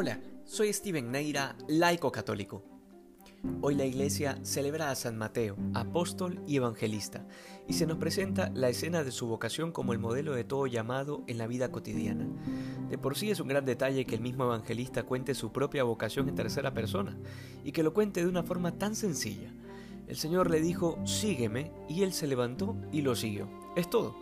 Hola, soy Steven Neira, laico católico. Hoy la iglesia celebra a San Mateo, apóstol y evangelista, y se nos presenta la escena de su vocación como el modelo de todo llamado en la vida cotidiana. De por sí es un gran detalle que el mismo evangelista cuente su propia vocación en tercera persona, y que lo cuente de una forma tan sencilla. El Señor le dijo, sígueme, y él se levantó y lo siguió. Es todo.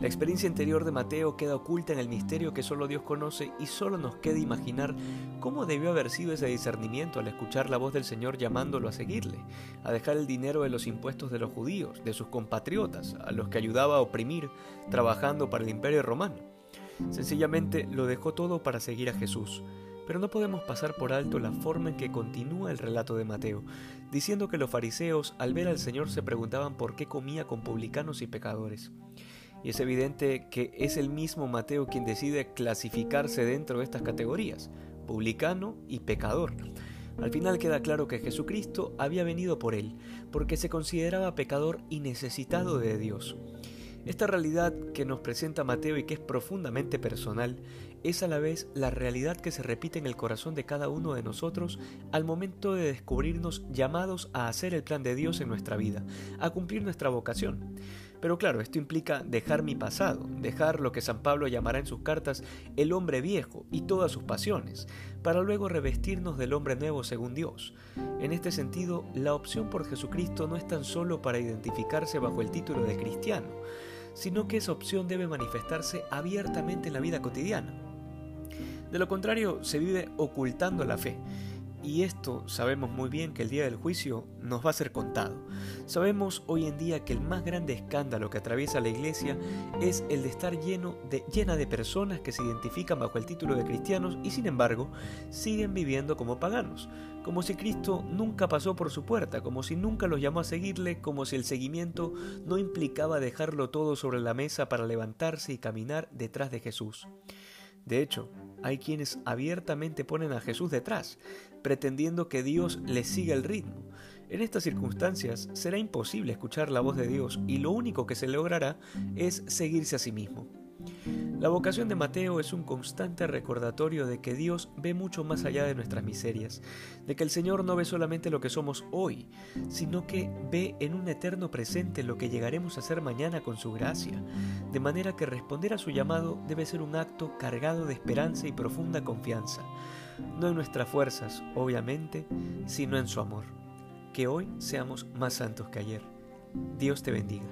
La experiencia interior de Mateo queda oculta en el misterio que solo Dios conoce y solo nos queda imaginar cómo debió haber sido ese discernimiento al escuchar la voz del Señor llamándolo a seguirle, a dejar el dinero de los impuestos de los judíos, de sus compatriotas, a los que ayudaba a oprimir, trabajando para el imperio romano. Sencillamente lo dejó todo para seguir a Jesús. Pero no podemos pasar por alto la forma en que continúa el relato de Mateo, diciendo que los fariseos al ver al Señor se preguntaban por qué comía con publicanos y pecadores. Y es evidente que es el mismo Mateo quien decide clasificarse dentro de estas categorías, publicano y pecador. Al final queda claro que Jesucristo había venido por él, porque se consideraba pecador y necesitado de Dios. Esta realidad que nos presenta Mateo y que es profundamente personal es a la vez la realidad que se repite en el corazón de cada uno de nosotros al momento de descubrirnos llamados a hacer el plan de Dios en nuestra vida, a cumplir nuestra vocación. Pero claro, esto implica dejar mi pasado, dejar lo que San Pablo llamará en sus cartas el hombre viejo y todas sus pasiones, para luego revestirnos del hombre nuevo según Dios. En este sentido, la opción por Jesucristo no es tan solo para identificarse bajo el título de cristiano, sino que esa opción debe manifestarse abiertamente en la vida cotidiana. De lo contrario, se vive ocultando la fe, y esto sabemos muy bien que el día del juicio nos va a ser contado. Sabemos hoy en día que el más grande escándalo que atraviesa la iglesia es el de estar lleno de, llena de personas que se identifican bajo el título de cristianos y sin embargo siguen viviendo como paganos, como si Cristo nunca pasó por su puerta, como si nunca los llamó a seguirle, como si el seguimiento no implicaba dejarlo todo sobre la mesa para levantarse y caminar detrás de Jesús. De hecho, hay quienes abiertamente ponen a Jesús detrás, pretendiendo que Dios les siga el ritmo. En estas circunstancias será imposible escuchar la voz de Dios y lo único que se logrará es seguirse a sí mismo. La vocación de Mateo es un constante recordatorio de que Dios ve mucho más allá de nuestras miserias, de que el Señor no ve solamente lo que somos hoy, sino que ve en un eterno presente lo que llegaremos a ser mañana con su gracia, de manera que responder a su llamado debe ser un acto cargado de esperanza y profunda confianza, no en nuestras fuerzas, obviamente, sino en su amor. Que hoy seamos más santos que ayer. Dios te bendiga.